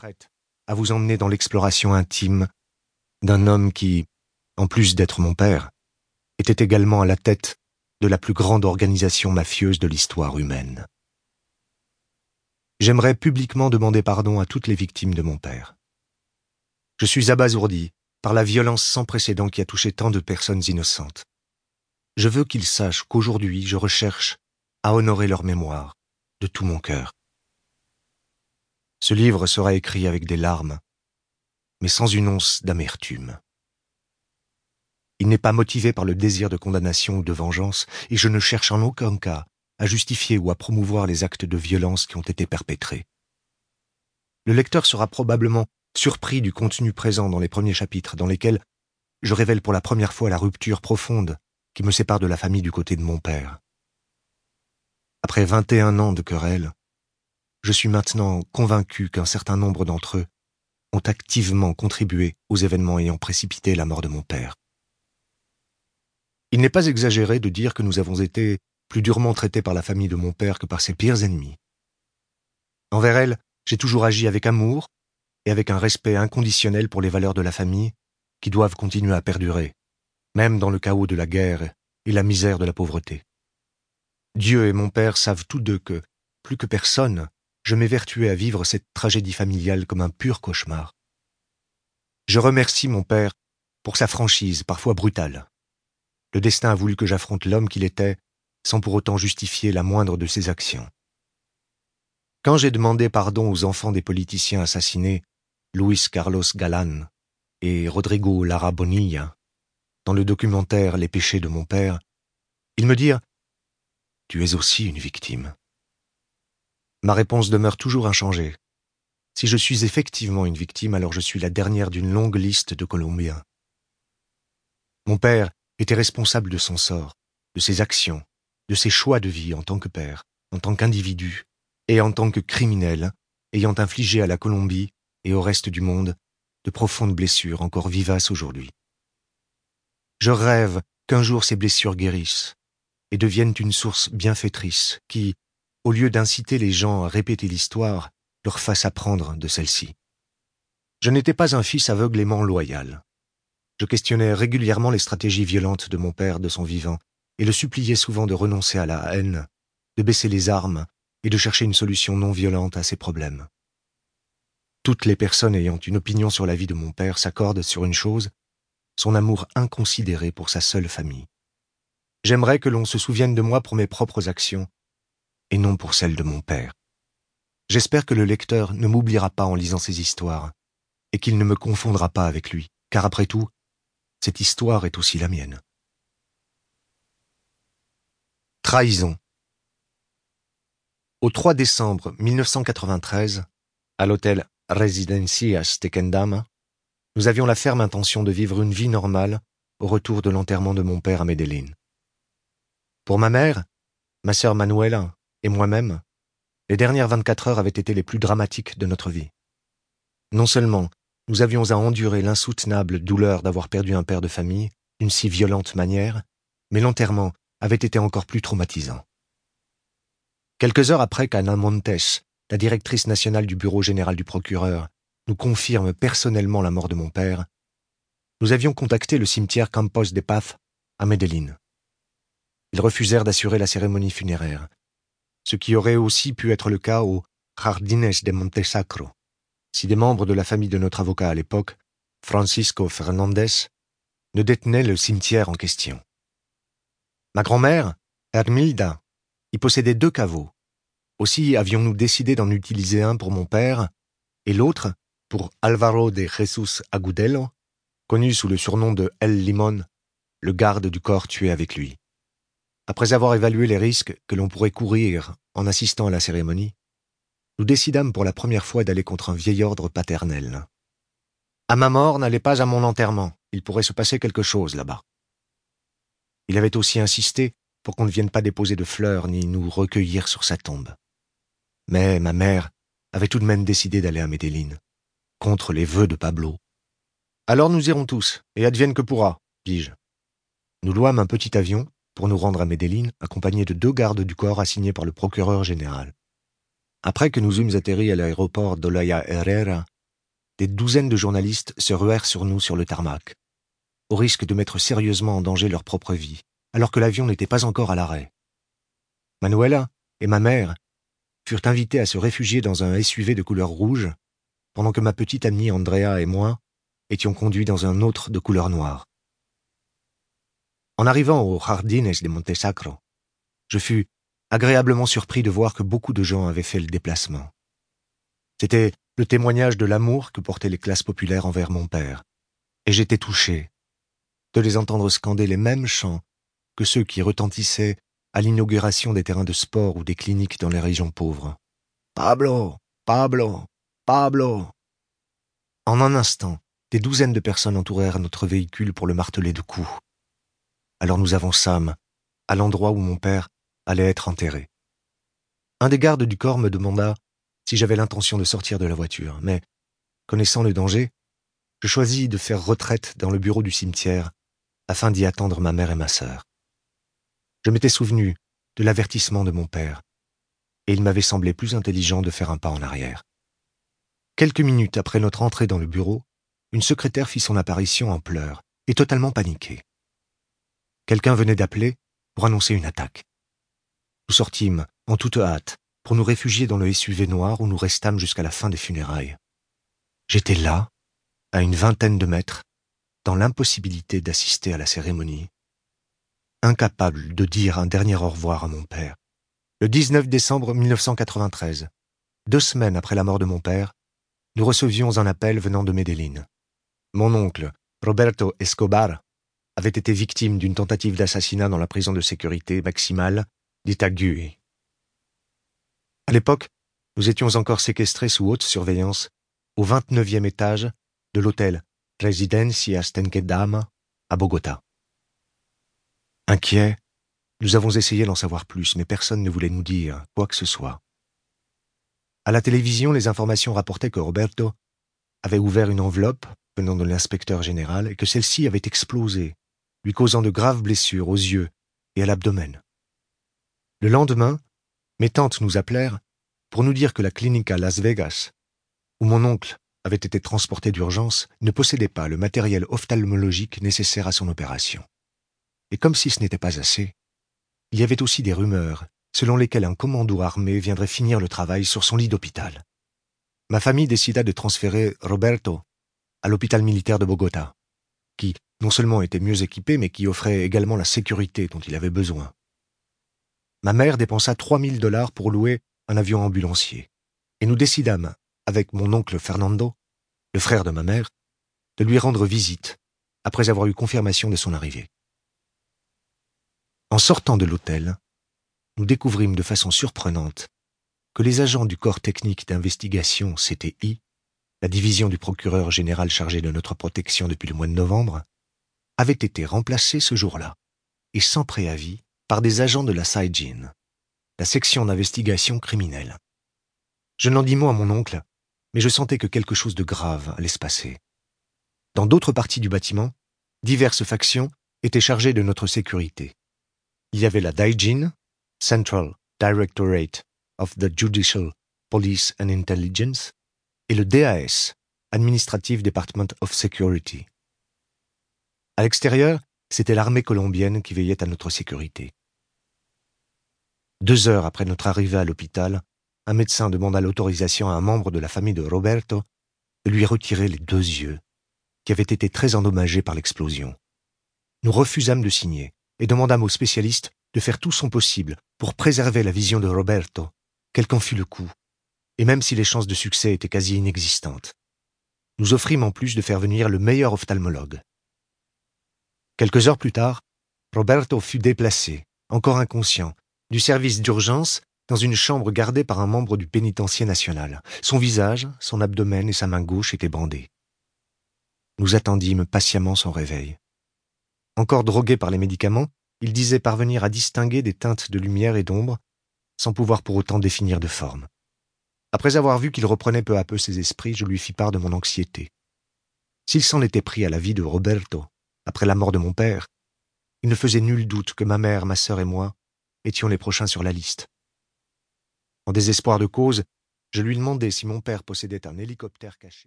prête à vous emmener dans l'exploration intime d'un homme qui, en plus d'être mon père, était également à la tête de la plus grande organisation mafieuse de l'histoire humaine. J'aimerais publiquement demander pardon à toutes les victimes de mon père. Je suis abasourdi par la violence sans précédent qui a touché tant de personnes innocentes. Je veux qu'ils sachent qu'aujourd'hui je recherche à honorer leur mémoire de tout mon cœur. Ce livre sera écrit avec des larmes, mais sans une once d'amertume. Il n'est pas motivé par le désir de condamnation ou de vengeance, et je ne cherche en aucun cas à justifier ou à promouvoir les actes de violence qui ont été perpétrés. Le lecteur sera probablement surpris du contenu présent dans les premiers chapitres, dans lesquels je révèle pour la première fois la rupture profonde qui me sépare de la famille du côté de mon père. Après vingt et un ans de querelle, je suis maintenant convaincu qu'un certain nombre d'entre eux ont activement contribué aux événements ayant précipité la mort de mon père. Il n'est pas exagéré de dire que nous avons été plus durement traités par la famille de mon père que par ses pires ennemis. Envers elle, j'ai toujours agi avec amour et avec un respect inconditionnel pour les valeurs de la famille qui doivent continuer à perdurer, même dans le chaos de la guerre et la misère de la pauvreté. Dieu et mon père savent tous deux que, plus que personne, je m'évertuais à vivre cette tragédie familiale comme un pur cauchemar. Je remercie mon père pour sa franchise, parfois brutale. Le destin a voulu que j'affronte l'homme qu'il était, sans pour autant justifier la moindre de ses actions. Quand j'ai demandé pardon aux enfants des politiciens assassinés, Luis Carlos Galán et Rodrigo Lara Bonilla, dans le documentaire Les péchés de mon père, ils me dirent Tu es aussi une victime. Ma réponse demeure toujours inchangée. Si je suis effectivement une victime, alors je suis la dernière d'une longue liste de Colombiens. Mon père était responsable de son sort, de ses actions, de ses choix de vie en tant que père, en tant qu'individu, et en tant que criminel, ayant infligé à la Colombie et au reste du monde de profondes blessures encore vivaces aujourd'hui. Je rêve qu'un jour ces blessures guérissent et deviennent une source bienfaitrice qui, au lieu d'inciter les gens à répéter l'histoire, leur fasse apprendre de celle-ci. Je n'étais pas un fils aveuglément loyal. Je questionnais régulièrement les stratégies violentes de mon père de son vivant, et le suppliais souvent de renoncer à la haine, de baisser les armes et de chercher une solution non violente à ses problèmes. Toutes les personnes ayant une opinion sur la vie de mon père s'accordent sur une chose, son amour inconsidéré pour sa seule famille. J'aimerais que l'on se souvienne de moi pour mes propres actions et non pour celle de mon père. J'espère que le lecteur ne m'oubliera pas en lisant ces histoires, et qu'il ne me confondra pas avec lui, car après tout, cette histoire est aussi la mienne. Trahison. Au 3 décembre 1993, à l'hôtel Residencias Tekendama, nous avions la ferme intention de vivre une vie normale au retour de l'enterrement de mon père à Medellín. Pour ma mère, ma sœur Manuela et moi-même, les dernières 24 heures avaient été les plus dramatiques de notre vie. Non seulement nous avions à endurer l'insoutenable douleur d'avoir perdu un père de famille d'une si violente manière, mais l'enterrement avait été encore plus traumatisant. Quelques heures après qu'Anna Montes, la directrice nationale du bureau général du procureur, nous confirme personnellement la mort de mon père, nous avions contacté le cimetière Campos de Paz à Medellín. Ils refusèrent d'assurer la cérémonie funéraire, ce qui aurait aussi pu être le cas au Jardines de Montesacro, si des membres de la famille de notre avocat à l'époque, Francisco Fernandez, ne détenaient le cimetière en question. Ma grand-mère, Hermilda, y possédait deux caveaux. Aussi avions-nous décidé d'en utiliser un pour mon père et l'autre pour Alvaro de Jesus Agudelo, connu sous le surnom de El Limon, le garde du corps tué avec lui. Après avoir évalué les risques que l'on pourrait courir en assistant à la cérémonie, nous décidâmes pour la première fois d'aller contre un vieil ordre paternel. À ma mort, n'allez pas à mon enterrement, il pourrait se passer quelque chose là-bas. Il avait aussi insisté pour qu'on ne vienne pas déposer de fleurs ni nous recueillir sur sa tombe. Mais ma mère avait tout de même décidé d'aller à Medellín, contre les vœux de Pablo. Alors nous irons tous, et advienne que pourra, dis-je. Nous louâmes un petit avion pour nous rendre à Medellín, accompagnés de deux gardes du corps assignés par le procureur général. Après que nous eûmes atterri à l'aéroport d'Olaya Herrera, des douzaines de journalistes se ruèrent sur nous sur le tarmac, au risque de mettre sérieusement en danger leur propre vie, alors que l'avion n'était pas encore à l'arrêt. Manuela et ma mère furent invités à se réfugier dans un SUV de couleur rouge, pendant que ma petite amie Andrea et moi étions conduits dans un autre de couleur noire. En arrivant au Jardines de Montesacro, je fus agréablement surpris de voir que beaucoup de gens avaient fait le déplacement. C'était le témoignage de l'amour que portaient les classes populaires envers mon père, et j'étais touché de les entendre scander les mêmes chants que ceux qui retentissaient à l'inauguration des terrains de sport ou des cliniques dans les régions pauvres. Pablo, Pablo, Pablo. En un instant, des douzaines de personnes entourèrent notre véhicule pour le marteler de coups. Alors nous avançâmes à l'endroit où mon père allait être enterré. Un des gardes du corps me demanda si j'avais l'intention de sortir de la voiture, mais, connaissant le danger, je choisis de faire retraite dans le bureau du cimetière afin d'y attendre ma mère et ma sœur. Je m'étais souvenu de l'avertissement de mon père, et il m'avait semblé plus intelligent de faire un pas en arrière. Quelques minutes après notre entrée dans le bureau, une secrétaire fit son apparition en pleurs et totalement paniquée. Quelqu'un venait d'appeler pour annoncer une attaque. Nous sortîmes, en toute hâte, pour nous réfugier dans le SUV noir où nous restâmes jusqu'à la fin des funérailles. J'étais là, à une vingtaine de mètres, dans l'impossibilité d'assister à la cérémonie, incapable de dire un dernier au revoir à mon père. Le 19 décembre 1993, deux semaines après la mort de mon père, nous recevions un appel venant de Medellín. Mon oncle, Roberto Escobar, avait été victime d'une tentative d'assassinat dans la prison de sécurité maximale d'Itagüí. À l'époque, nous étions encore séquestrés sous haute surveillance au 29e étage de l'hôtel Residencia Stenkedama à Bogota. Inquiets, nous avons essayé d'en savoir plus, mais personne ne voulait nous dire quoi que ce soit. À la télévision, les informations rapportaient que Roberto avait ouvert une enveloppe venant de l'inspecteur général et que celle-ci avait explosé, lui causant de graves blessures aux yeux et à l'abdomen. Le lendemain, mes tantes nous appelèrent pour nous dire que la clinique à Las Vegas, où mon oncle avait été transporté d'urgence, ne possédait pas le matériel ophtalmologique nécessaire à son opération. Et comme si ce n'était pas assez, il y avait aussi des rumeurs selon lesquelles un commando armé viendrait finir le travail sur son lit d'hôpital. Ma famille décida de transférer Roberto à l'hôpital militaire de Bogota, qui non seulement était mieux équipé, mais qui offrait également la sécurité dont il avait besoin. Ma mère dépensa trois mille dollars pour louer un avion ambulancier, et nous décidâmes, avec mon oncle Fernando, le frère de ma mère, de lui rendre visite après avoir eu confirmation de son arrivée. En sortant de l'hôtel, nous découvrîmes de façon surprenante que les agents du corps technique d'investigation CTI, la division du procureur général chargé de notre protection depuis le mois de novembre, avaient été remplacés ce jour-là, et sans préavis, par des agents de la SAIGIN, la section d'investigation criminelle. Je n'en dis mot à mon oncle, mais je sentais que quelque chose de grave allait se passer. Dans d'autres parties du bâtiment, diverses factions étaient chargées de notre sécurité. Il y avait la Daijin, Central Directorate of the Judicial Police and Intelligence, et le DAS, Administrative Department of Security. À l'extérieur, c'était l'armée colombienne qui veillait à notre sécurité. Deux heures après notre arrivée à l'hôpital, un médecin demanda l'autorisation à un membre de la famille de Roberto de lui retirer les deux yeux, qui avaient été très endommagés par l'explosion. Nous refusâmes de signer et demandâmes au spécialiste de faire tout son possible pour préserver la vision de Roberto, quel qu'en fût le coup, et même si les chances de succès étaient quasi inexistantes. Nous offrîmes en plus de faire venir le meilleur ophtalmologue. Quelques heures plus tard, Roberto fut déplacé, encore inconscient, du service d'urgence dans une chambre gardée par un membre du pénitencier national. Son visage, son abdomen et sa main gauche étaient bandés. Nous attendîmes patiemment son réveil. Encore drogué par les médicaments, il disait parvenir à distinguer des teintes de lumière et d'ombre, sans pouvoir pour autant définir de forme. Après avoir vu qu'il reprenait peu à peu ses esprits, je lui fis part de mon anxiété. S'il s'en était pris à la vie de Roberto, après la mort de mon père, il ne faisait nul doute que ma mère, ma sœur et moi étions les prochains sur la liste. En désespoir de cause, je lui demandai si mon père possédait un hélicoptère caché.